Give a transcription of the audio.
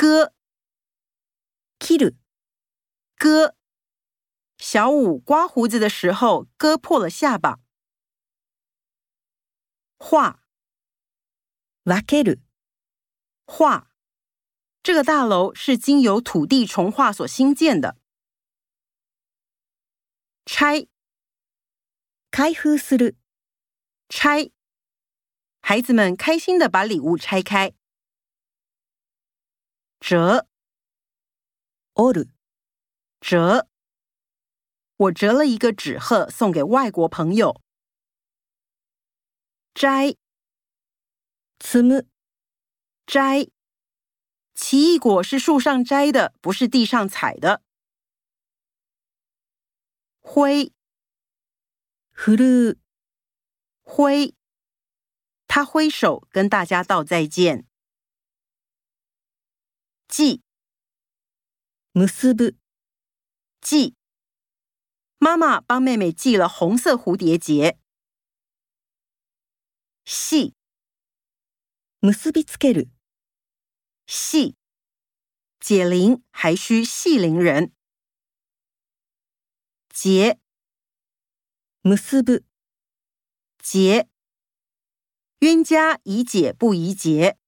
割，切る。割，小五刮胡子的时候割破了下巴。画，描ける。画，这个大楼是经由土地重划所新建的。拆，開封する。拆，孩子们开心的把礼物拆开。折 o r 折，我折了一个纸鹤送给外国朋友。摘 t s 摘，奇异果是树上摘的，不是地上采的。灰。h u 挥，他挥手跟大家道再见。系，結ぶ，系，媽媽幫妹妹系了紅色蝴蝶結。系，結繫。繫，系，結铃还需系铃人。結，結束。結，冤家宜解不宜結。